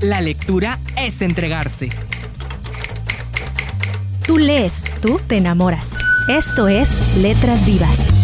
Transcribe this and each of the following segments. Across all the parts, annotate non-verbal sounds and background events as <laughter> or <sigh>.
La lectura es entregarse. Tú lees, tú te enamoras. Esto es Letras Vivas.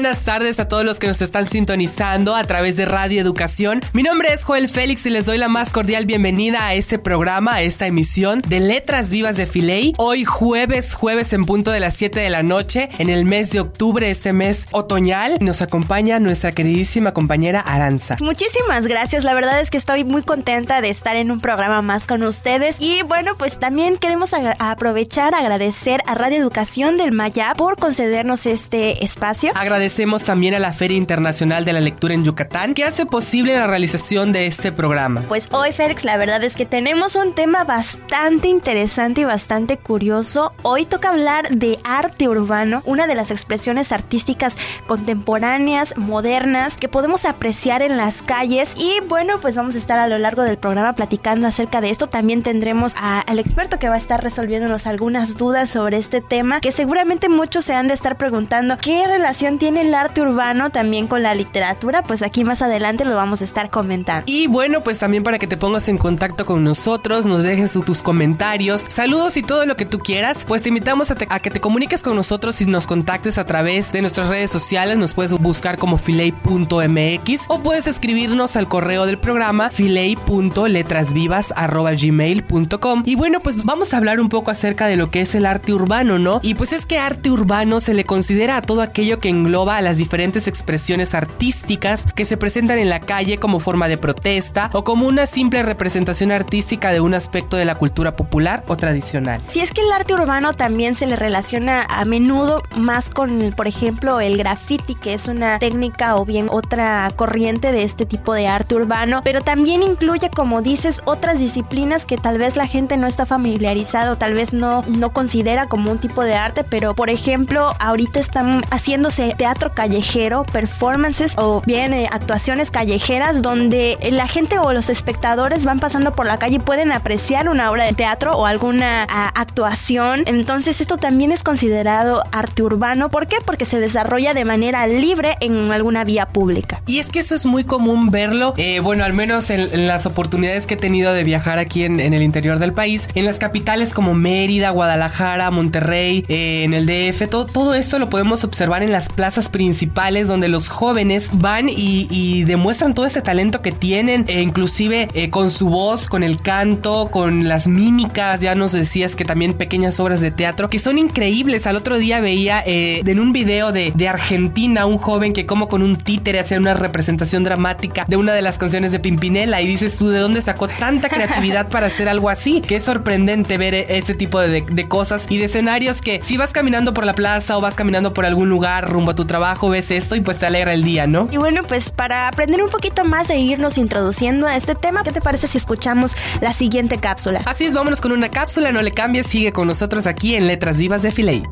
Buenas tardes a todos los que nos están sintonizando a través de Radio Educación. Mi nombre es Joel Félix y les doy la más cordial bienvenida a este programa, a esta emisión de Letras Vivas de Filey. Hoy jueves, jueves en punto de las 7 de la noche, en el mes de octubre, este mes otoñal, nos acompaña nuestra queridísima compañera Aranza. Muchísimas gracias, la verdad es que estoy muy contenta de estar en un programa más con ustedes y bueno, pues también queremos aprovechar, agradecer a Radio Educación del Maya por concedernos este espacio. Agradecemos también a la Feria Internacional de la Lectura en Yucatán que hace posible la realización de este programa. Pues hoy, Félix, la verdad es que tenemos un tema bastante interesante y bastante curioso. Hoy toca hablar de arte urbano, una de las expresiones artísticas contemporáneas, modernas, que podemos apreciar en las calles. Y bueno, pues vamos a estar a lo largo del programa platicando acerca de esto. También tendremos al experto que va a estar resolviéndonos algunas dudas sobre este tema, que seguramente muchos se han de estar preguntando qué relación tiene el arte urbano también con la literatura, pues aquí más adelante lo vamos a estar comentando. Y bueno, pues también para que te pongas en contacto con nosotros, nos dejes tus comentarios, saludos y todo lo que tú quieras, pues te invitamos a, a que te comuniques con nosotros y nos contactes a través de nuestras redes sociales, nos puedes buscar como filey.mx o puedes escribirnos al correo del programa filey.letrasvivas.gmail.com y bueno, pues vamos a hablar un poco acerca de lo que es el arte urbano, ¿no? Y pues es que arte urbano se le considera a todo aquello que engloba a las diferentes expresiones artísticas que se presentan en la calle como forma de protesta o como una simple representación artística de un aspecto de la cultura popular o tradicional. Si es que el arte urbano también se le relaciona a menudo más con, por ejemplo, el graffiti, que es una técnica o bien otra corriente de este tipo de arte urbano, pero también incluye, como dices, otras disciplinas que tal vez la gente no está familiarizado, tal vez no, no considera como un tipo de arte, pero por ejemplo, ahorita están haciéndose teatro callejero, performances o bien eh, actuaciones callejeras donde la gente o los espectadores van pasando por la calle y pueden apreciar una obra de teatro o alguna a, actuación. Entonces esto también es considerado arte urbano. ¿Por qué? Porque se desarrolla de manera libre en alguna vía pública. Y es que eso es muy común verlo, eh, bueno, al menos en, las oportunidades que he tenido de viajar aquí en, en, el interior del país, en las capitales como Mérida, Guadalajara, Monterrey, eh, en el DF, todo, todo esto lo podemos observar en las plazas principales donde los jóvenes van y, demuestran todo ese talento que tienen, e inclusive eh, con su voz, con el canto, con las mímicas, ya nos decías que también pequeñas obras de teatro que son increíbles. Al otro día veía eh, en un video de, Argentina un joven que como con un títere hacía una representación dramática de una de las canciones de Pimpinela y dices tú de dónde sacó tanta creatividad para hacer algo así. Que sorprendente ver ese tipo de cosas y de escenarios que si vas caminando por la plaza o vas caminando por algún lugar rumbo a tu trabajo, ves esto y pues te alegra el día, ¿no? Y bueno, pues para aprender un poquito más e irnos introduciendo a este tema, ¿qué te parece si escuchamos la siguiente cápsula? Así es, vámonos con una cápsula, no le cambies, sigue con nosotros aquí en Letras Vivas de Filey.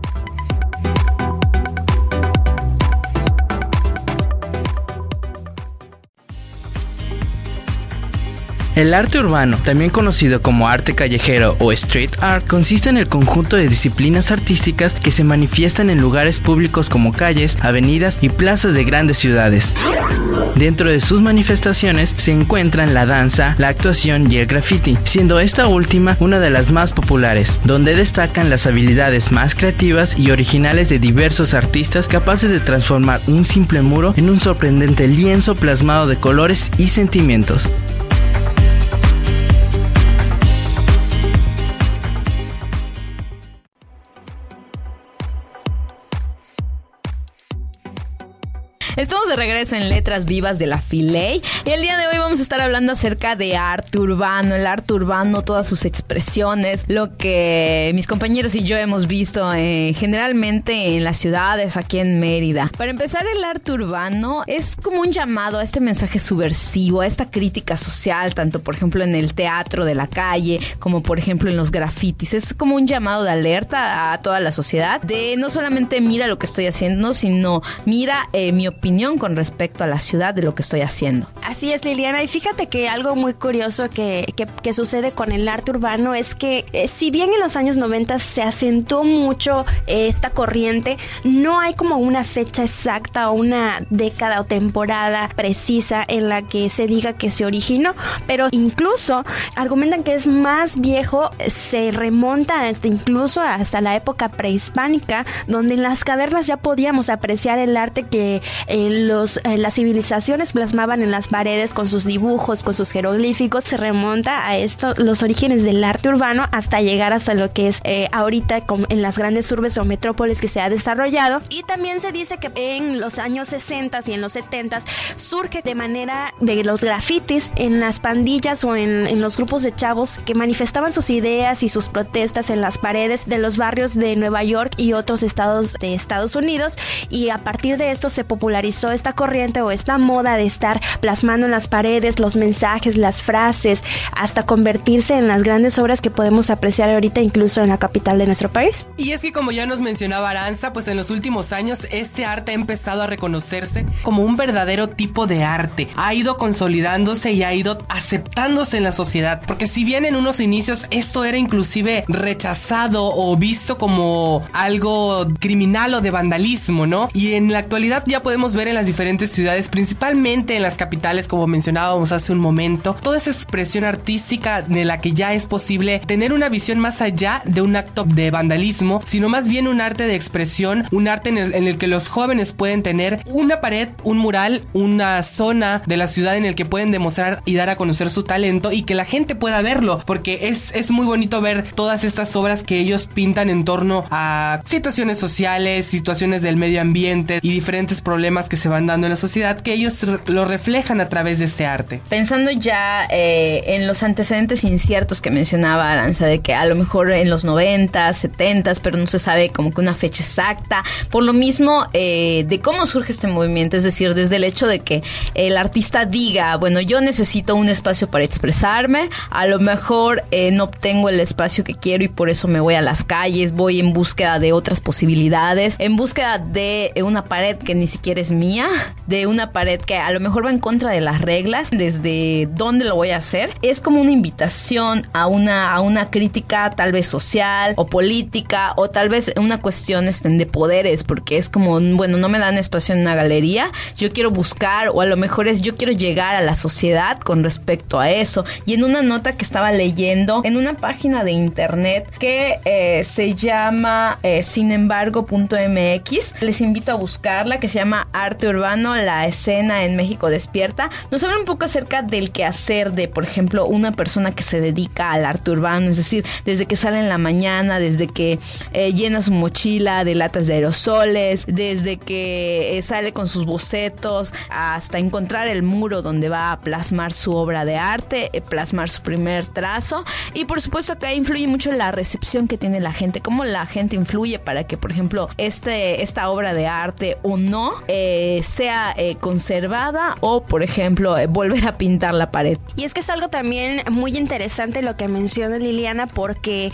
El arte urbano, también conocido como arte callejero o street art, consiste en el conjunto de disciplinas artísticas que se manifiestan en lugares públicos como calles, avenidas y plazas de grandes ciudades. Dentro de sus manifestaciones se encuentran la danza, la actuación y el graffiti, siendo esta última una de las más populares, donde destacan las habilidades más creativas y originales de diversos artistas capaces de transformar un simple muro en un sorprendente lienzo plasmado de colores y sentimientos. Estamos de regreso en Letras Vivas de la Filey y el día de hoy vamos a estar hablando acerca de arte urbano, el arte urbano, todas sus expresiones, lo que mis compañeros y yo hemos visto eh, generalmente en las ciudades aquí en Mérida. Para empezar, el arte urbano es como un llamado a este mensaje subversivo, a esta crítica social, tanto por ejemplo en el teatro de la calle como por ejemplo en los grafitis. Es como un llamado de alerta a toda la sociedad de no solamente mira lo que estoy haciendo, sino mira eh, mi opinión con respecto a la ciudad de lo que estoy haciendo. Así es, Liliana. Y fíjate que algo muy curioso que, que, sucede con el arte urbano es que eh, si bien en los años 90 se acentuó mucho eh, esta corriente, no hay como una fecha exacta o una década o temporada precisa en la que se diga que se originó, pero incluso argumentan que es más viejo, se remonta hasta incluso hasta la época prehispánica, donde en las cavernas ya podíamos apreciar el arte que eh, los, eh, las civilizaciones plasmaban en las paredes con sus dibujos, con sus jeroglíficos, se remonta a esto, los orígenes del arte urbano hasta llegar hasta lo que es eh, ahorita en las grandes urbes o metrópolis que se ha desarrollado. Y también se dice que en los años 60 y en los 70 surge de manera de los grafitis en las pandillas o en, en los grupos de chavos que manifestaban sus ideas y sus protestas en las paredes de los barrios de Nueva York y otros estados de Estados Unidos y a partir de esto se popularizó esta corriente o esta moda de estar plasmando en las paredes los mensajes, las frases, hasta convertirse en las grandes obras que podemos apreciar ahorita incluso en la capital de nuestro país. Y es que como ya nos mencionaba Aranza, pues en los últimos años este arte ha empezado a reconocerse como un verdadero tipo de arte. Ha ido consolidándose y ha ido aceptándose en la sociedad, porque si bien en unos inicios esto era inclusive rechazado o visto como algo criminal o de vandalismo, ¿no? Y en la actualidad ya podemos ver en las diferentes ciudades, principalmente en las capitales, como mencionábamos hace un momento, toda esa expresión artística de la que ya es posible tener una visión más allá de un acto de vandalismo, sino más bien un arte de expresión, un arte en el, que los jóvenes pueden tener una pared, un mural, una zona de la ciudad en el que pueden demostrar y dar a conocer su talento y que la gente pueda verlo, porque es, es muy bonito ver todas estas obras que ellos pintan en torno a situaciones sociales, situaciones del medio ambiente y diferentes problemas que se van dando en la sociedad que ellos lo reflejan a través de este arte. Pensando ya eh, en los antecedentes inciertos que mencionaba Aranza, de que a lo mejor en los 90, 70, pero no se sabe como que una fecha exacta, por lo mismo eh, de cómo surge este movimiento, es decir, desde el hecho de que el artista diga, bueno, yo necesito un espacio para expresarme, a lo mejor eh, no obtengo el espacio que quiero y por eso me voy a las calles, voy en búsqueda de otras posibilidades, en búsqueda de una pared que ni siquiera mía, de una pared que a lo mejor va en contra de las reglas, desde dónde lo voy a hacer. Es como una invitación a una, a una crítica tal vez social o política o tal vez una cuestión este, de poderes, porque es como, bueno, no me dan espacio en una galería, yo quiero buscar o a lo mejor es yo quiero llegar a la sociedad con respecto a eso. Y en una nota que estaba leyendo en una página de internet que eh, se llama eh, sin embargo.mx, les invito a buscarla, que se llama Arte Urbano, la escena en México despierta. Nos habla un poco acerca del quehacer de, por ejemplo, una persona que se dedica al arte urbano, es decir, desde que sale en la mañana, desde que eh, llena su mochila de latas de aerosoles, desde que sale con sus bocetos, hasta encontrar el muro donde va a plasmar su obra de arte, plasmar su primer trazo. Y por supuesto acá influye mucho la recepción que tiene la gente, cómo la gente influye para que, por ejemplo, este, esta obra de arte o no eh, sea eh, conservada o, por ejemplo, eh, volver a pintar la pared. Y es que es algo también muy interesante lo que menciona Liliana porque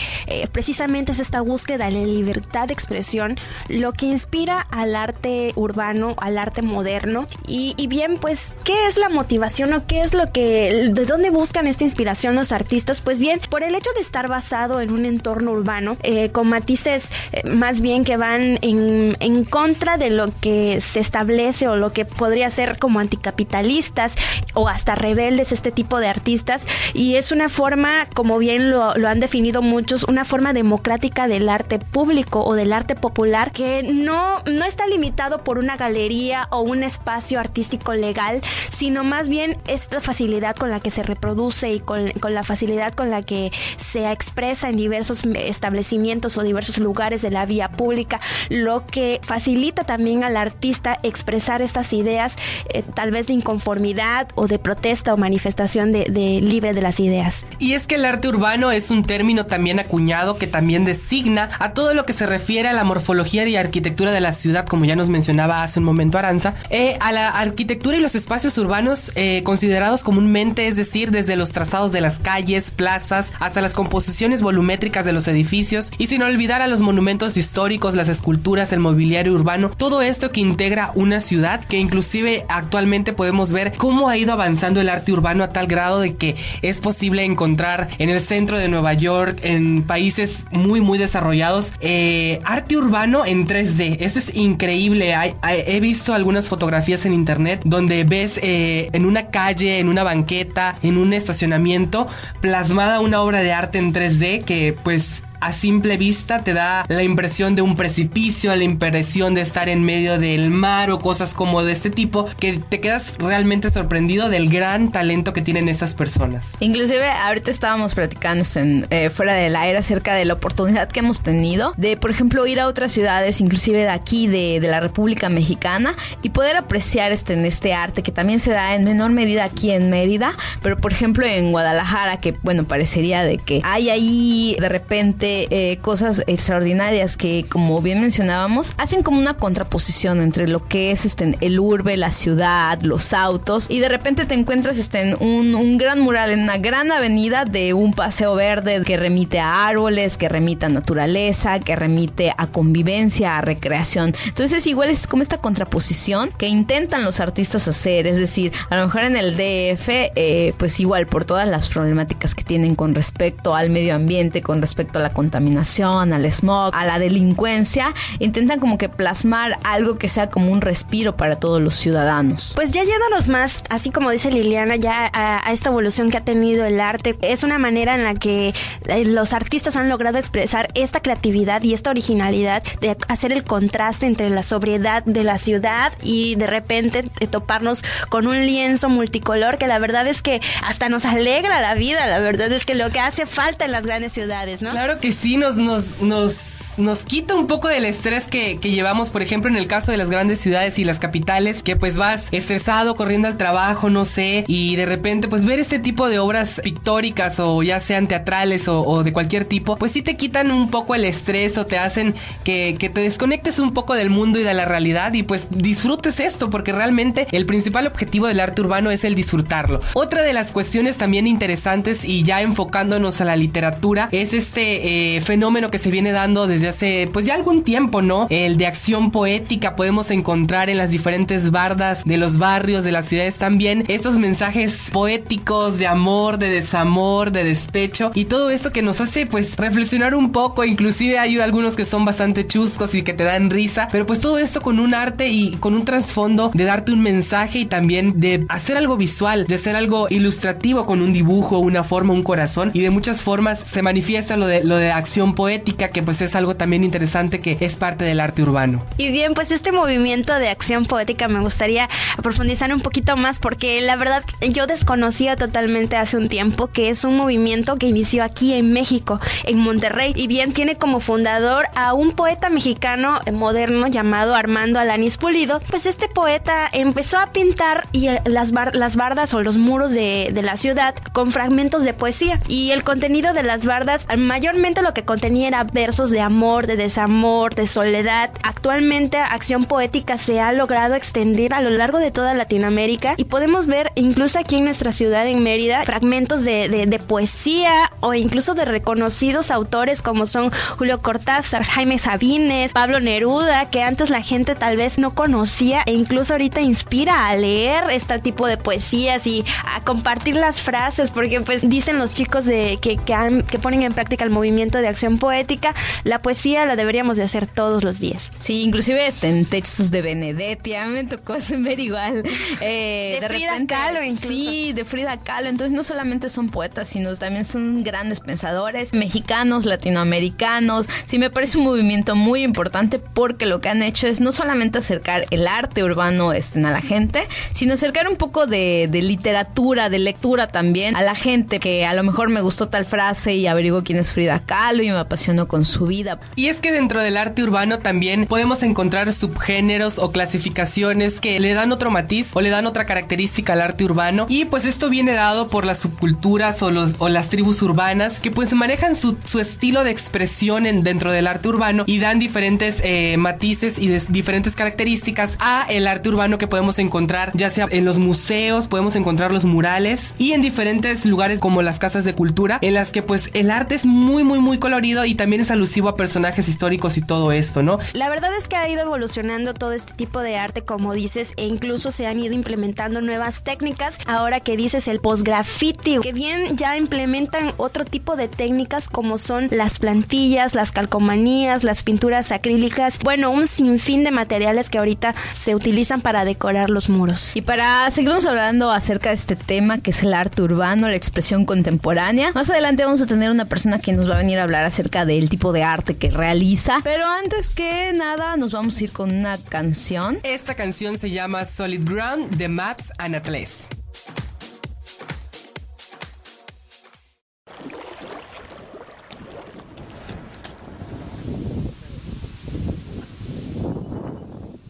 precisamente es esta búsqueda de libertad de expresión lo que inspira al arte urbano, al arte moderno. Y, y bien, pues, ¿qué es la motivación o qué es lo que, de dónde buscan esta inspiración los artistas? Pues bien, por el hecho de estar basado en un entorno urbano, eh, con matices eh, más bien que van en, en, contra de lo que se establece o lo que podría ser como anticapitalistas o hasta rebeldes este tipo de artistas. Y es una forma, como bien lo, lo han definido muchos, una forma democrática del arte público o del arte popular que no, no está limitado por una galería o un espacio artístico legal, sino más bien esta facilidad con la que se reproduce y con, con la facilidad con la que se expresa en diversos establecimientos o diversos lugares de la vía pública, lo que facilita también al artista expresar estas ideas, eh, tal vez de inconformidad o de protesta o manifestación de, libre de las ideas. Y es que el arte urbano es un término también acuñado que también designa a todo lo que se refiere a la morfología y arquitectura de la ciudad, como ya nos mencionaba hace un momento Aranza, eh, a la arquitectura y los espacios urbanos eh, considerados comúnmente, es decir, desde los trazados de las calles, plazas, hasta las composiciones volumétricas de los edificios, y sin olvidar a los monumentos históricos, las esculturas, el mobiliario urbano, todo esto que integra una ciudad que inclusive actualmente podemos ver cómo ha ido avanzando el arte urbano a tal grado de que es posible encontrar en el centro de Nueva York, en países muy muy desarrollados, eh, arte urbano en 3D. Eso es increíble. he visto algunas fotografías en internet donde ves eh, en una calle, en una banqueta, en un estacionamiento, plasmada una obra de arte en 3D que pues a simple vista te da la impresión de un precipicio, la impresión de estar en medio del mar o cosas como de este tipo, que te quedas realmente sorprendido del gran talento que tienen estas personas. Inclusive ahorita estábamos platicando en, eh, fuera del aire acerca de la oportunidad que hemos tenido de, por ejemplo, ir a otras ciudades, inclusive de aquí, de, la República Mexicana, y poder apreciar este, este arte que también se da en menor medida aquí en Mérida, pero por ejemplo en Guadalajara, que bueno, parecería de que hay ahí de repente eh, cosas extraordinarias que, como bien mencionábamos, hacen como una contraposición entre lo que es este, el urbe, la ciudad, los autos, y de repente te encuentras este, en un, gran mural en una gran avenida de un paseo verde que remite a árboles, que remite a naturaleza, que remite a convivencia, a recreación. Entonces, igual es como esta contraposición que intentan los artistas hacer, es decir, a lo mejor en el DF, eh, pues igual por todas las problemáticas que tienen con respecto al medio ambiente, con respecto a la contaminación, al smog, a la delincuencia, intentan como que plasmar algo que sea como un respiro para todos los ciudadanos. Pues ya yéndonos más, así como dice Liliana, ya a, esta evolución que ha tenido el arte, es una manera en la que eh, los artistas han logrado expresar esta creatividad y esta originalidad de hacer el contraste entre la sobriedad de la ciudad y de repente toparnos con un lienzo multicolor que la verdad es que hasta nos alegra la vida, la verdad es que lo que hace falta en las grandes ciudades, ¿no? Claro que sí nos, nos, nos, nos quita un poco del estrés que, que, llevamos, por ejemplo, en el caso de las grandes ciudades y las capitales, que pues vas estresado corriendo al trabajo, no sé, y de repente pues ver este tipo de obras pictóricas o ya sean teatrales o, de cualquier tipo, pues sí te quitan un poco el estrés o te hacen que, que te desconectes un poco del mundo y de la realidad y pues disfrutes esto, porque realmente el principal objetivo del arte urbano es el disfrutarlo. Otra de las cuestiones también interesantes y ya enfocándonos a la literatura es este eh, fenómeno que se viene dando desde hace pues ya algún tiempo, ¿no? El de acción poética podemos encontrar en las diferentes bardas de los barrios, de las ciudades también, estos mensajes poéticos de amor, de desamor, de despecho y todo esto que nos hace pues reflexionar un poco, inclusive hay algunos que son bastante chuscos y que te dan risa, pero pues todo esto con un arte y con un trasfondo de darte un mensaje y también de hacer algo visual, de hacer algo ilustrativo con un dibujo, una forma, un corazón y de muchas formas se manifiesta lo de, lo de de acción poética, que pues es algo también interesante que es parte del arte urbano. Y bien, pues este movimiento de acción poética me gustaría profundizar un poquito más porque la verdad yo desconocía totalmente hace un tiempo que es un movimiento que inició aquí en México, en Monterrey, y bien tiene como fundador a un poeta mexicano moderno llamado Armando Alanis Pulido. Pues este poeta empezó a pintar y eh, las, las bardas o los muros de, de la ciudad con fragmentos de poesía y el contenido de las bardas mayormente lo que contenía era versos de amor, de desamor, de soledad. Actualmente Acción Poética se ha logrado extender a lo largo de toda Latinoamérica y podemos ver incluso aquí en nuestra ciudad, en Mérida, fragmentos de, de, poesía o incluso de reconocidos autores como son Julio Cortázar, Jaime Sabines, Pablo Neruda, que antes la gente tal vez no conocía e incluso ahorita inspira a leer este tipo de poesías y a compartir las frases porque pues dicen los chicos de que, que, que ponen en práctica el movimiento de acción poética, la poesía la deberíamos de hacer todos los días. Sí, inclusive este, en textos de Benedetti, a mí me tocó <laughs> ver igual. Eh, de, Frida Kahlo incluso. Sí, de Frida Kahlo. Entonces no solamente son poetas, sino también son grandes pensadores, mexicanos, latinoamericanos. Sí, me parece un movimiento muy importante porque lo que han hecho es no solamente acercar el arte urbano este, a la gente, sino acercar un poco de, de literatura, de lectura también a la gente, que a lo mejor me gustó tal frase y averiguo quién es Frida Kahlo y me apasionó con su vida. Y es que dentro del arte urbano también podemos encontrar subgéneros o clasificaciones que le dan otro matiz o le dan otra característica al arte urbano. Y pues esto viene dado por las subculturas o, los, o las tribus urbanas que pues manejan su, su estilo de expresión en, dentro del arte urbano y dan diferentes eh, matices y diferentes características a el arte urbano que podemos encontrar ya sea en los museos, podemos encontrar los murales y en diferentes lugares como las casas de cultura en las que pues el arte es muy muy muy colorido y también es alusivo a personajes históricos y todo esto, ¿no? La verdad es que ha ido evolucionando todo este tipo de arte como dices e incluso se han ido implementando nuevas técnicas. Ahora que dices el post-graffiti, que bien ya implementan otro tipo de técnicas como son las plantillas, las calcomanías, las pinturas acrílicas, bueno, un sinfín de materiales que ahorita se utilizan para decorar los muros. Y para seguirnos hablando acerca de este tema que es el arte urbano, la expresión contemporánea, más adelante vamos a tener una persona que nos va a venir a hablar acerca del tipo de arte que realiza. Pero antes que nada, nos vamos a ir con una canción. Esta canción se llama Solid Ground de Maps and Atlas.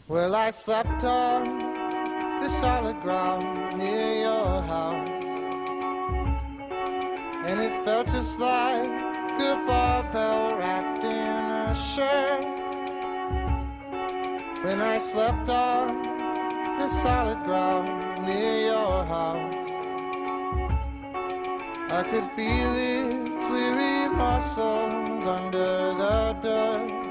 Well, I slept on the solid ground near your house. And it felt just like a barbell wrapped in a shirt. When I slept on the solid ground near your house, I could feel its weary muscles under the dirt.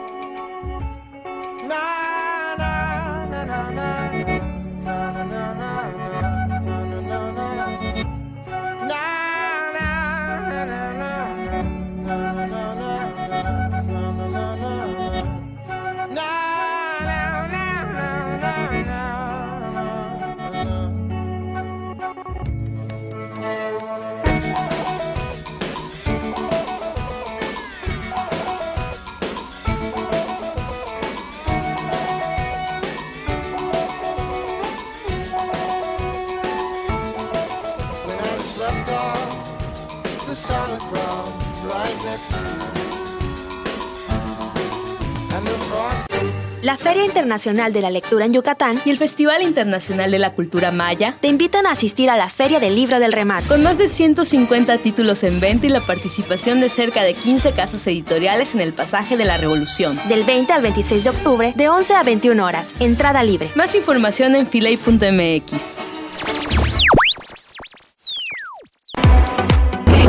La Feria Internacional de la Lectura en Yucatán Y el Festival Internacional de la Cultura Maya, te invitan a asistir a la Feria del Libro del Remate. con más de 150 títulos en venta y la participación de cerca de 15 casas editoriales en el pasaje de la Revolución. Del 20 al 26 de octubre, de 11 a 21 horas. Entrada libre. Más información en filey.mx.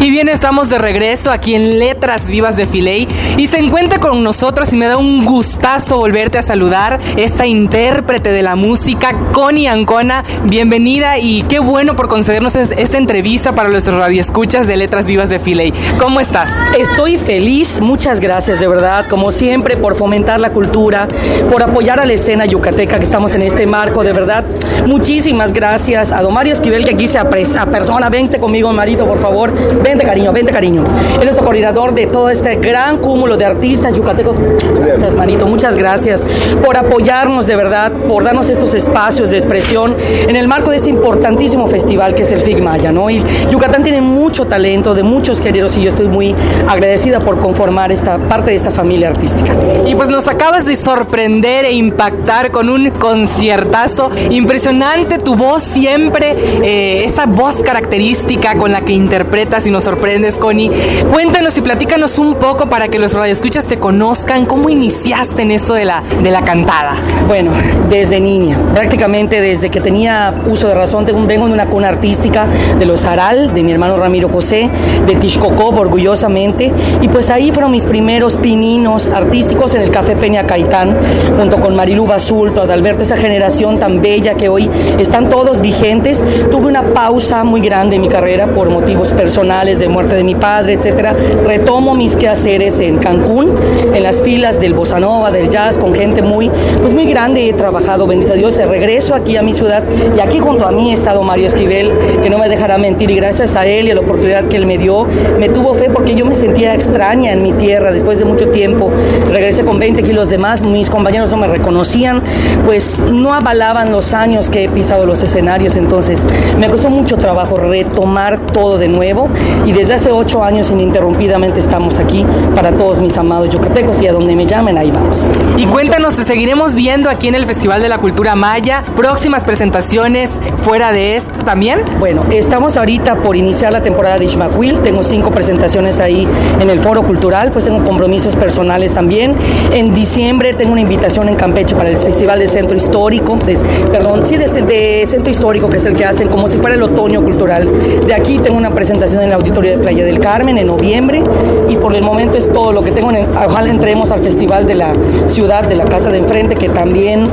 Y bien, estamos de regreso aquí en Letras Vivas de Filey y se encuentra con nosotros y me da un gustazo volverte a saludar esta intérprete de la música, Connie Ancona. Bienvenida y qué bueno por concedernos es- esta entrevista para nuestros radioescuchas de Letras Vivas de Filey. ¿Cómo estás? Estoy feliz, muchas gracias de verdad, como siempre, por fomentar la cultura, por apoyar a la escena yucateca que estamos en este marco, de verdad. Muchísimas gracias a Don Mario Esquivel que aquí se apresa persona. Vente conmigo, marito, por favor. Vente, cariño, vente, cariño. Él es nuestro coordinador de todo este gran cúmulo de artistas yucatecos. Gracias, manito, muchas gracias por apoyarnos de verdad, por darnos estos espacios de expresión en el marco de este importantísimo festival que es el FIG Maya, ¿no? Y Yucatán tiene mucho talento de muchos géneros y yo estoy muy agradecida por conformar esta parte de esta familia artística. Y pues nos acabas de sorprender e impactar con un conciertazo impresionante, tu voz siempre, eh, esa voz característica con la que interpretas y nos sorprendes, Connie. Cuéntanos y platícanos un poco para que los radioescuchas te conozcan, cómo iniciaste en esto de la, de la cantada. Bueno, desde niña, prácticamente desde que tenía uso de razón, vengo de una cuna artística de los Aral, de mi hermano Ramiro José, de Tishkokov, orgullosamente, y pues ahí fueron mis primeros pininos artísticos en el Café Peña Caitán, junto con Marilu Basulto, Adalberto, esa generación tan bella que hoy están todos vigentes. Tuve una pausa muy grande en mi carrera por motivos personales, de muerte de mi padre, etcétera. Retomo mis quehaceres en Cancún, en las filas del bossa nova, del jazz, con gente muy, pues muy grande. He trabajado, bendice a Dios, regreso aquí a mi ciudad y aquí junto a mí ha estado Mario Esquivel, que no me dejará mentir y gracias a él y a la oportunidad que él me dio, me tuvo fe porque yo me sentía extraña en mi tierra después de mucho tiempo. Regresé con 20 kilos de más, mis compañeros no me reconocían, pues no avalaban los años que he pisado los escenarios, entonces me costó mucho trabajo retomar todo de nuevo y desde hace ocho años ininterrumpidamente estamos aquí para todos mis amados yucatecos y a donde me llamen ahí vamos. Y cuéntanos, te seguiremos viendo aquí en el Festival de la Cultura Maya, próximas presentaciones fuera de esto también. Bueno, estamos ahorita por iniciar la temporada de Ishmaquil, tengo cinco presentaciones ahí en el Foro Cultural, pues tengo compromisos personales también. En diciembre tengo una invitación en Campeche para el Festival de Centro Histórico, de- perdón, sí, de, de Centro Histórico, que es el que hacen como si fuera el otoño cultural. De aquí tengo una presentación en el De Playa del Carmen en noviembre y por el momento es todo lo que tengo. En el- ojalá entremos al Festival de la Ciudad, de la Casa de Enfrente, que también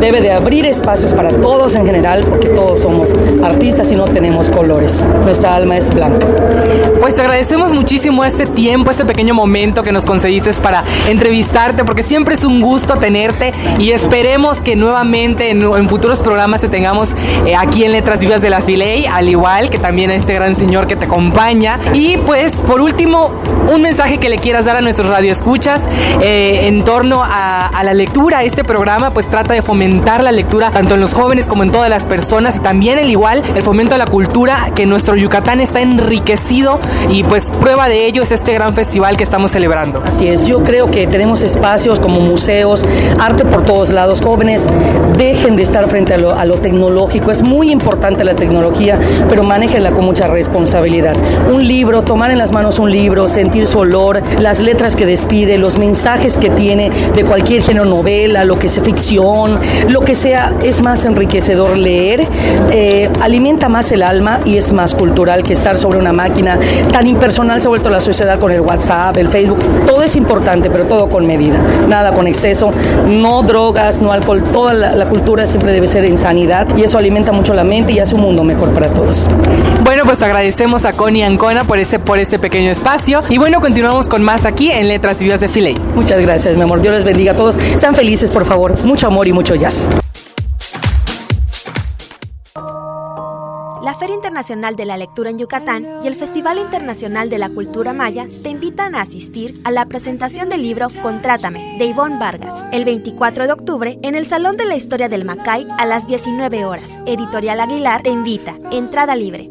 debe de abrir espacios para todos en general, porque todos somos artistas y no tenemos colores. Nuestra alma es blanca. Pues agradecemos muchísimo este tiempo, este pequeño momento que nos concediste para entrevistarte, porque siempre es un gusto tenerte y esperemos que nuevamente en, en futuros programas te tengamos eh, aquí en Letras Vivas de la Filey, al igual que también a este gran señor que te acompaña. Y pues por último, un mensaje que le quieras dar a nuestros radioescuchas eh, en torno a, la lectura. Este programa pues trata de fomentar la lectura tanto en los jóvenes como en todas las personas y también el igual el fomento a la cultura que nuestro Yucatán está enriquecido y pues prueba de ello es este gran festival que estamos celebrando. Así es, yo creo que tenemos espacios como museos, arte por todos lados. Jóvenes, dejen de estar frente a lo, a lo tecnológico. Es muy importante la tecnología, pero manéjenla con mucha responsabilidad. Un libro, tomar en las manos un libro, sentir su olor, las letras que despide, los mensajes que tiene de cualquier género, novela, lo que sea ficción, lo que sea, es más enriquecedor leer, eh, alimenta más el alma y es más cultural que estar sobre una máquina. Tan impersonal se ha vuelto la sociedad con el WhatsApp, el Facebook. Todo es importante, pero todo con medida. Nada con exceso, no drogas, no alcohol. Toda la, cultura siempre debe ser en sanidad y eso alimenta mucho la mente y hace un mundo mejor para todos. Bueno, pues agradecemos a Connie Por este, por este pequeño espacio. Y bueno, continuamos con más aquí en Letras Vivas de Filey. Muchas gracias, mi amor. Dios les bendiga a todos. Sean felices, por favor. Mucho amor y mucho jazz. La Feria Internacional de la Lectura en Yucatán y el Festival Internacional de la Cultura Maya te invitan a asistir a la presentación del libro Contrátame de Ivonne Vargas el 24 de octubre en el Salón de la Historia del Macay a las 19 horas. Editorial Aguilar te invita. Entrada libre.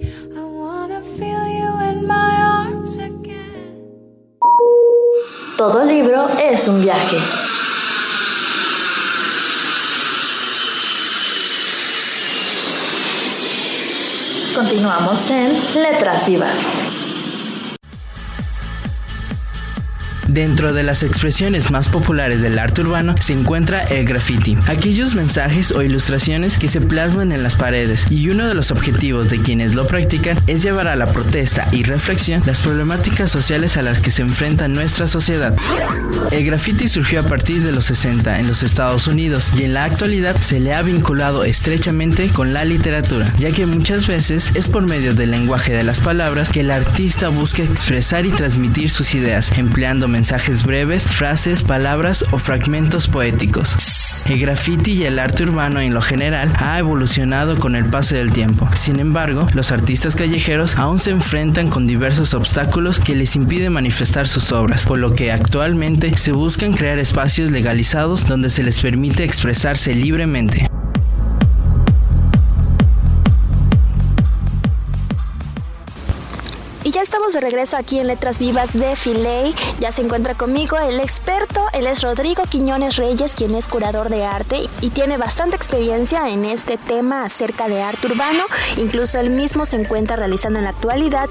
Todo libro es un viaje. Continuamos en Letras Vivas. Dentro de las expresiones más populares del arte urbano se encuentra el graffiti, aquellos mensajes o ilustraciones que se plasman en las paredes y uno de los objetivos de quienes lo practican es llevar a la protesta y reflexión las problemáticas sociales a las que se enfrenta nuestra sociedad. El graffiti surgió a partir de los 60 en los Estados Unidos y en la actualidad se le ha vinculado estrechamente con la literatura, ya que muchas veces es por medio del lenguaje de las palabras que el artista busca expresar y transmitir sus ideas, empleando mensajes breves, frases, palabras o fragmentos poéticos. El graffiti y el arte urbano en lo general ha evolucionado con el paso del tiempo. Sin embargo, los artistas callejeros aún se enfrentan con diversos obstáculos que les impiden manifestar sus obras, por lo que actualmente se buscan crear espacios legalizados donde se les permite expresarse libremente. De regreso aquí en Letras Vivas de Filey. Ya se encuentra conmigo el experto, él es Rodrigo Quiñones Reyes, quien es curador de arte y tiene bastante experiencia en este tema acerca de arte urbano. Incluso él mismo se encuentra realizando en la actualidad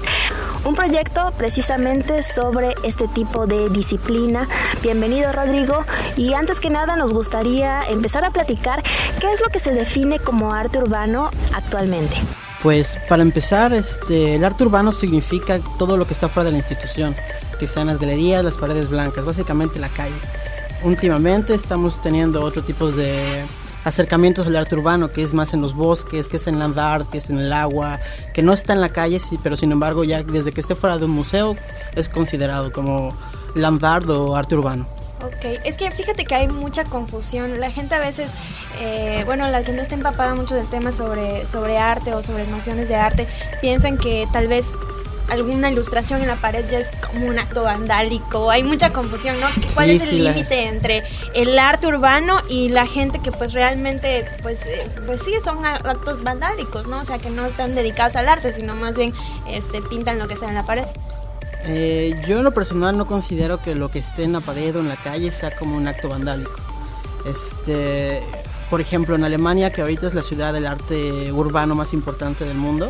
un proyecto precisamente sobre este tipo de disciplina. Bienvenido Rodrigo. Y antes que nada nos gustaría empezar a platicar qué es lo que se define como arte urbano actualmente. Pues para empezar, este, el arte urbano significa todo lo que está fuera de la institución, que sean las galerías, las paredes blancas, básicamente la calle. Últimamente estamos teniendo otro tipo de acercamientos al arte urbano, que es más en los bosques, que es en land art, que es en el agua, que no está en la calle, pero sin embargo ya desde que esté fuera de un museo es considerado como land art o arte urbano. Ok, es que fíjate que hay mucha confusión. La gente a veces, eh, bueno, la que no está empapada mucho del tema sobre, sobre arte o sobre nociones de arte, piensan que tal vez alguna ilustración en la pared ya es como un acto vandálico. Hay mucha confusión, ¿no? ¿Cuál Sí, es el sí, la- límite entre el arte urbano y la gente que pues realmente, pues, eh, pues sí, son actos vandálicos, ¿no? O sea, que no están dedicados al arte, sino más bien este, pintan lo que sea en la pared. Eh, yo en lo personal no considero que lo que esté en la pared o en la calle sea como un acto vandálico. Este, por ejemplo, en Alemania, que ahorita es la ciudad del arte urbano más importante del mundo,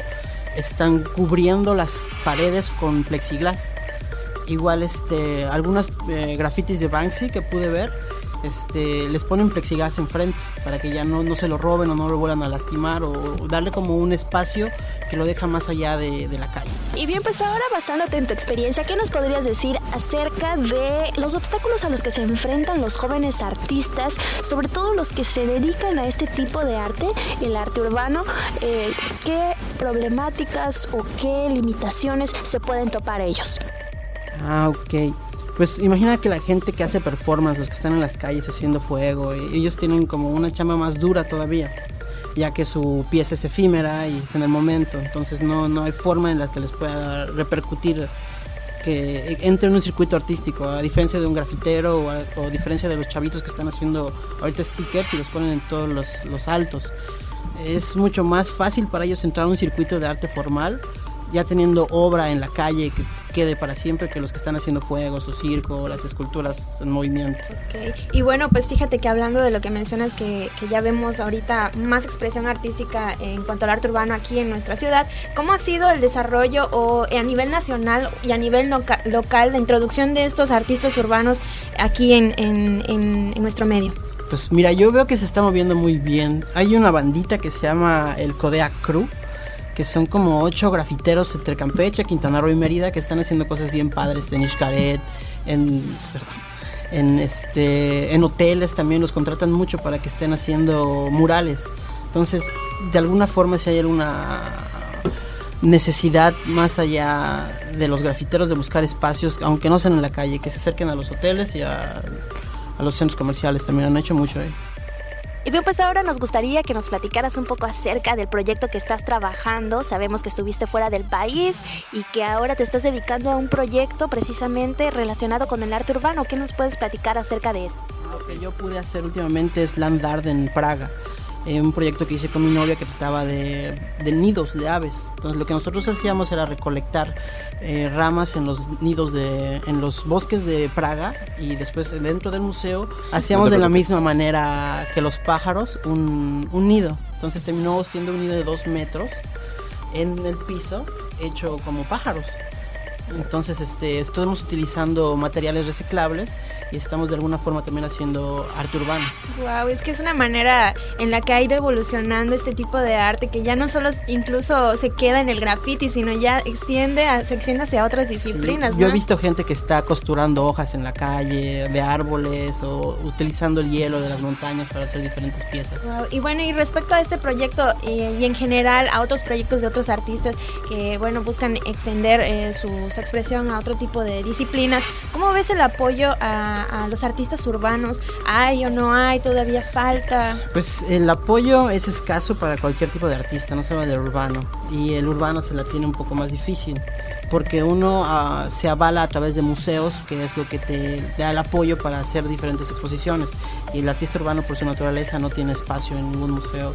están cubriendo las paredes con plexiglas. Igual este, algunos eh, grafitis de Banksy que pude ver, este, les ponen plexiglas enfrente para que ya no, no se lo roben o no lo vuelvan a lastimar o darle como un espacio que lo deja más allá de, de la calle. Y bien, pues ahora basándote en tu experiencia, ¿qué nos podrías decir acerca de los obstáculos a los que se enfrentan los jóvenes artistas, sobre todo los que se dedican a este tipo de arte, el arte urbano? Eh, ¿Qué problemáticas o qué limitaciones se pueden topar ellos? Ah, ok. Pues imagina que la gente que hace performance, los que están en las calles haciendo fuego, e- ellos tienen como una chamba más dura todavía, ya que su pieza es efímera y es en el momento, entonces no, no hay forma en la que les pueda repercutir que entre en un circuito artístico, a diferencia de un grafitero o a, o a diferencia de los chavitos que están haciendo ahorita stickers y los ponen en todos los, los altos. Es mucho más fácil para ellos entrar a un circuito de arte formal ya teniendo obra en la calle que quede para siempre que los que están haciendo fuegos o circo, las esculturas en movimiento. Ok, Y bueno, pues fíjate que hablando de lo que mencionas, que, que ya vemos ahorita más expresión artística en cuanto al arte urbano aquí en nuestra ciudad, ¿cómo ha sido el desarrollo o a nivel nacional y a nivel loca- local la introducción de estos artistas urbanos aquí en, en- en- en nuestro medio? Pues mira, yo veo que se está moviendo muy bien. Hay una bandita que se llama el Codea Crew, que son como ocho grafiteros entre Campeche, Quintana Roo y Mérida que están haciendo cosas bien padres en Xcaret, en, en, este, en hoteles también los contratan mucho para que estén haciendo murales. Entonces, de alguna forma si hay alguna necesidad más allá de los grafiteros de buscar espacios, aunque no sean en la calle, que se acerquen a los hoteles y a, a los centros comerciales, también han hecho mucho ahí. Y bien, pues ahora nos gustaría que nos platicaras un poco acerca del proyecto que estás trabajando. Sabemos que estuviste fuera del país y que ahora te estás dedicando a un proyecto precisamente relacionado con el arte urbano. ¿Qué nos puedes platicar acerca de esto? Lo que yo pude hacer últimamente es Land Art en Praga. Eh, un proyecto que hice con mi novia que trataba de, de nidos de aves. Entonces lo que nosotros hacíamos era recolectar eh, ramas en los nidos de, en los bosques de Praga y después dentro del museo hacíamos No de la misma manera que los pájaros un, un nido. Entonces terminó siendo un nido de dos metros en el piso hecho como pájaros. Entonces, este, estamos utilizando materiales reciclables y estamos de alguna forma también haciendo arte urbano. Wow, es que es una manera en la que ha ido evolucionando este tipo de arte que ya no solo incluso se queda en el graffiti, sino ya extiende a- se extiende hacia otras disciplinas. Yo he visto gente que está costurando hojas en la calle, de árboles o utilizando el hielo de las montañas para hacer diferentes piezas. Wow, Y bueno, y respecto a este proyecto eh, y en general a otros proyectos de otros artistas que, bueno, buscan extender eh, su, su expresión a otro tipo de disciplinas, ¿cómo ves el apoyo a, a los artistas urbanos? ¿Hay o no hay? ¿Todavía falta? Pues el apoyo es escaso para cualquier tipo de artista, no solo del urbano. Y el urbano se la tiene un poco más difícil, porque uno ah, se avala a través de museos, que es lo que te da el apoyo para hacer diferentes exposiciones. Y el artista urbano por su naturaleza no tiene espacio en ningún museo.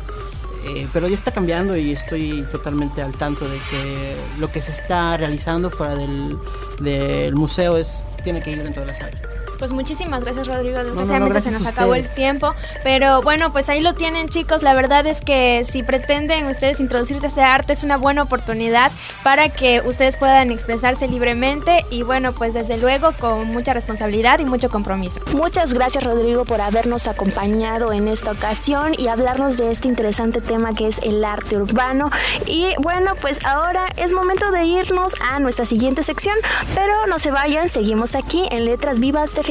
Eh, pero ya está cambiando y estoy totalmente al tanto de que lo que se está realizando fuera del, del museo es tiene que ir dentro de la sala. Pues muchísimas gracias Rodrigo, no, desgraciadamente gracias se nos acabó el tiempo, pero bueno, pues ahí lo tienen chicos, la verdad es que si pretenden ustedes introducirse a este arte es una buena oportunidad para que ustedes puedan expresarse libremente y bueno, pues desde luego con mucha responsabilidad y mucho compromiso. Muchas gracias Rodrigo por habernos acompañado en esta ocasión y hablarnos de este interesante tema que es el arte urbano. Y bueno, pues ahora es momento de irnos a nuestra siguiente sección, pero no se vayan, seguimos aquí en Letras Vivas de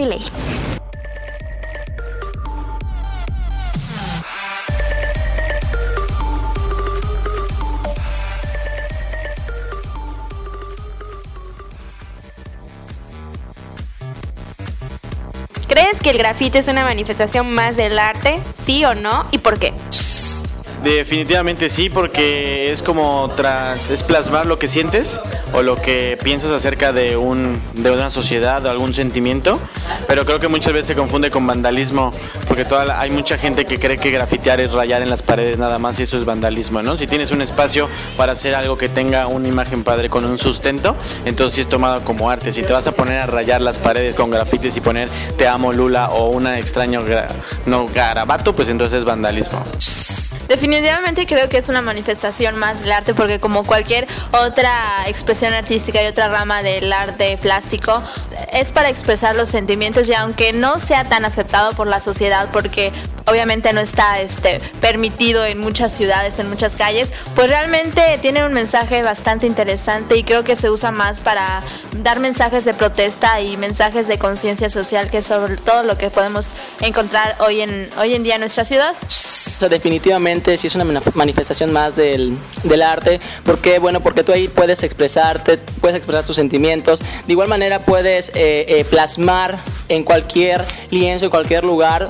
¿Crees que el grafite es una manifestación más del arte? ¿Sí o no? ¿Y por qué? Definitivamente sí, porque es como tras es plasmar lo que sientes o lo que piensas acerca de un de una sociedad o algún sentimiento, pero creo que muchas veces se confunde con vandalismo, porque toda hay mucha gente que cree que grafitear es rayar en las paredes nada más y eso es vandalismo, ¿no? Si tienes un espacio para hacer algo que tenga una imagen padre con un sustento, entonces sí es tomado como arte. Si te vas a poner a rayar las paredes con grafitis y poner te amo Lula o una extraño no garabato, pues entonces es vandalismo. Definitivamente creo que es una manifestación más del arte porque como cualquier otra expresión artística y otra rama del arte plástico, es para expresar los sentimientos y aunque no sea tan aceptado por la sociedad porque obviamente no está este, permitido en muchas ciudades, en muchas calles, pues realmente tiene un mensaje bastante interesante y creo que se usa más para dar mensajes de protesta y mensajes de conciencia social que sobre todo lo que podemos encontrar hoy en, hoy en día en nuestra ciudad. Sea, sí es una manifestación más del, arte. ¿Por qué? Bueno, porque tú ahí puedes expresarte, puedes expresar tus sentimientos. De igual manera puedes eh, eh, plasmar en cualquier lienzo, en cualquier lugar.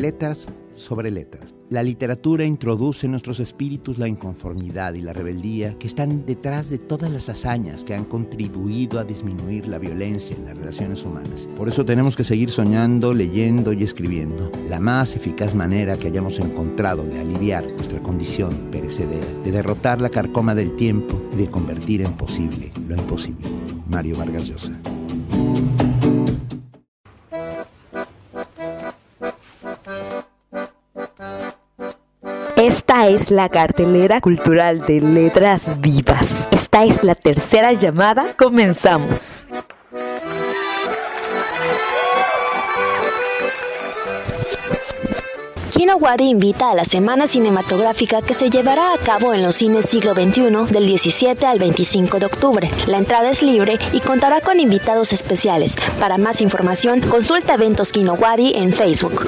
Let us. Sobre letras. La literatura introduce en nuestros espíritus la inconformidad y la rebeldía que están detrás de todas las hazañas que han contribuido a disminuir la violencia en las relaciones humanas. Por eso tenemos que seguir soñando, leyendo y escribiendo. La más eficaz manera que hayamos encontrado de aliviar nuestra condición perecedera, de derrotar la carcoma del tiempo y de convertir en posible lo imposible. Mario Vargas Llosa. Es la cartelera cultural de Letras Vivas. Esta es la tercera llamada. Comenzamos. Kino Wadi invita a la semana cinematográfica que se llevará a cabo en los cines siglo XXI del 17 al 25 de octubre. La entrada es libre y contará con invitados especiales. Para más información, consulta Eventos Kino Wadi en Facebook.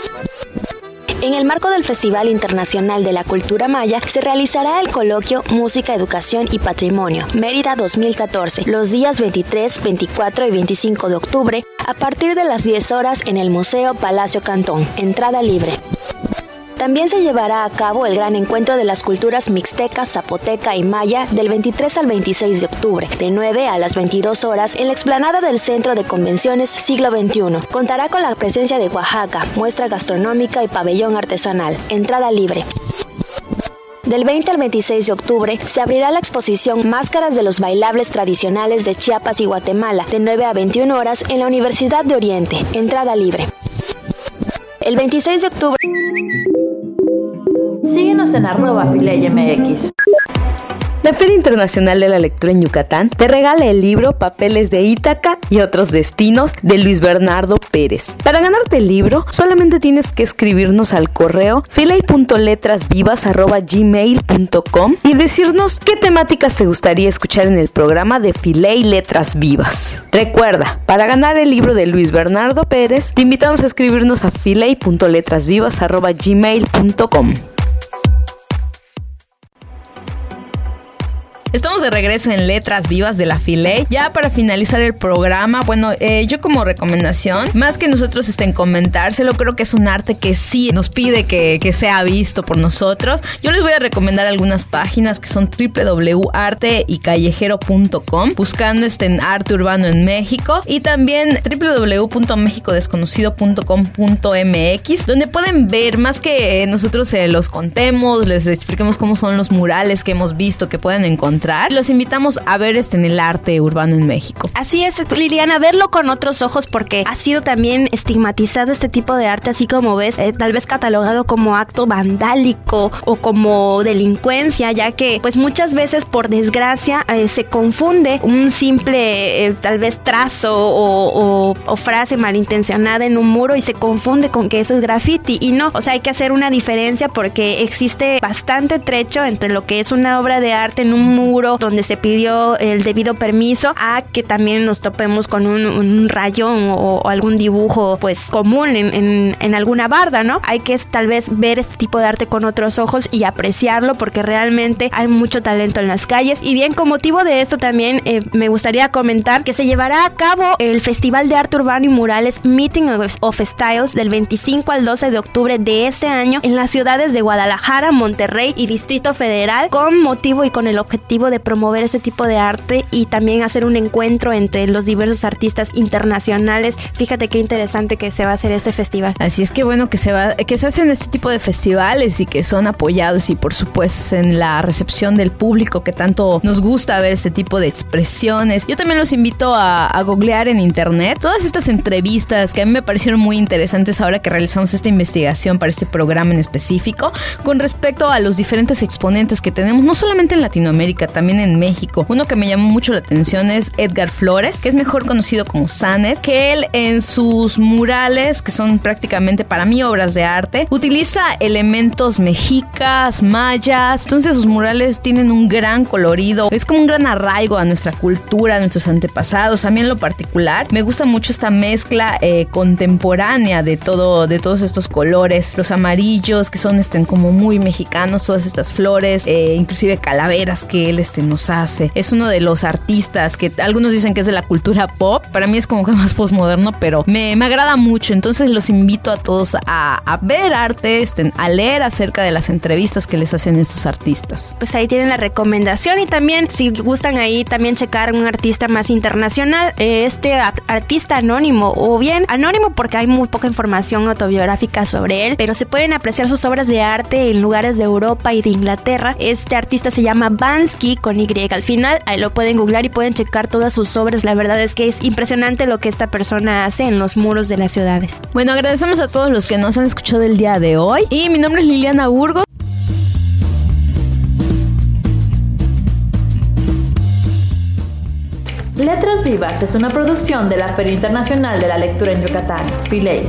En el marco del Festival Internacional de la Cultura Maya se realizará el coloquio Música, Educación y Patrimonio, Mérida 2014, los días 23, 24 y 25 de octubre, a partir de las 10 horas en el Museo Palacio Cantón. Entrada libre. También se llevará a cabo el gran encuentro de las culturas mixteca, zapoteca y maya del 23 al 26 de octubre, de 9 a las 22 horas en la explanada del Centro de Convenciones Siglo XXI. Contará con la presencia de Oaxaca, muestra gastronómica y pabellón artesanal. Entrada libre. Del 20 al 26 de octubre se abrirá la exposición Máscaras de los bailables tradicionales de Chiapas y Guatemala, de 9 a 21 horas en la Universidad de Oriente. Entrada libre. El 26 de octubre. Síguenos en arroba MX. La Feria Internacional de la Lectura en Yucatán te regala el libro Papeles de Ítaca y otros destinos de Luis Bernardo Pérez. Para ganarte el libro, solamente tienes que escribirnos al correo filey.letrasvivas.gmail.com y decirnos qué temáticas te gustaría escuchar en el programa de Filey Letras Vivas. Recuerda, para ganar el libro de Luis Bernardo Pérez, te invitamos a escribirnos a filey.letrasvivas.gmail.com. Estamos de regreso en Letras Vivas de la Filey. Ya para finalizar el programa, bueno, eh, yo como recomendación, más que nosotros estén comentárselo, creo que es un arte que sí nos pide que, sea visto por nosotros. Yo les voy a recomendar algunas páginas que son www.arteycallejero.com, buscando este en arte urbano en México, y también www.mexicodesconocido.com.mx, donde pueden ver más que eh, nosotros se los contemos, les expliquemos cómo son los murales que hemos visto, que pueden encontrar. Los invitamos a ver este en el arte urbano en México. Así es, Liliana, verlo con otros ojos porque ha sido también estigmatizado este tipo de arte, así como ves, eh, tal vez catalogado como acto vandálico o como delincuencia, ya que pues muchas veces por desgracia eh, se confunde un simple eh, tal vez trazo o, o- o frase malintencionada en un muro y se confunde con que eso es graffiti y no, o sea, hay que hacer una diferencia porque existe bastante trecho entre lo que es una obra de arte en un muro donde se pidió el debido permiso a que también nos topemos con un, un rayón o, algún dibujo pues común en, en- alguna barda, ¿no? Hay que tal vez ver este tipo de arte con otros ojos y apreciarlo porque realmente hay mucho talento en las calles y bien con motivo de esto también eh, me gustaría comentar que se llevará a cabo el Festival de Arte Urbano y Murales Meeting of Styles del 25 al 12 de octubre de este año en las ciudades de Guadalajara, Monterrey y Distrito Federal con motivo y con el objetivo de promover este tipo de arte y también hacer un encuentro entre los diversos artistas internacionales. Fíjate qué interesante que se va a hacer este festival. Así es que bueno que se va, que se hacen este tipo de festivales y que son apoyados y por supuesto en la recepción del público que tanto nos gusta ver este tipo de expresiones. Yo también los invito a, a googlear en internet todas estas entrevistas que a mí me parecieron muy interesantes ahora que realizamos esta investigación para este programa en específico con respecto a los diferentes exponentes que tenemos, no solamente en Latinoamérica, también en México. Uno que me llamó mucho la atención es Edgar Flores, que es mejor conocido como Sanner, que él en sus murales, que son prácticamente para mí obras de arte, utiliza elementos mexicas, mayas, entonces sus murales tienen un gran colorido, es como un gran arraigo a nuestra cultura, a nuestros antepasados. A mí en lo particular me gusta mucho esta mezcla eh, contemporánea de todo, de todos estos colores, los amarillos que son este, como muy mexicanos, todas estas flores, eh, inclusive calaveras que él este, nos hace. Es uno de los artistas que algunos dicen que es de la cultura pop. Para mí es como que <laughs> más postmoderno, pero me, me agrada mucho. Entonces los invito a todos a, a ver arte, este, a leer acerca de las entrevistas que les hacen estos artistas. Pues ahí tienen la recomendación y también si gustan ahí también checar un artista más internacional, eh, este artista anónimo o bien anónimo porque hay muy poca información autobiográfica sobre él, pero se pueden apreciar sus obras de arte en lugares de Europa y de Inglaterra. Este artista se llama con Y al final. Ahí lo pueden googlar y pueden checar todas sus obras. La verdad es que es impresionante lo que esta persona hace en los muros de las ciudades. Bueno, agradecemos a todos los que nos han escuchado el día de hoy. Y mi nombre es Liliana Burgos. Letras Vivas es una producción de la Feria Internacional de la Lectura en Yucatán, Filey.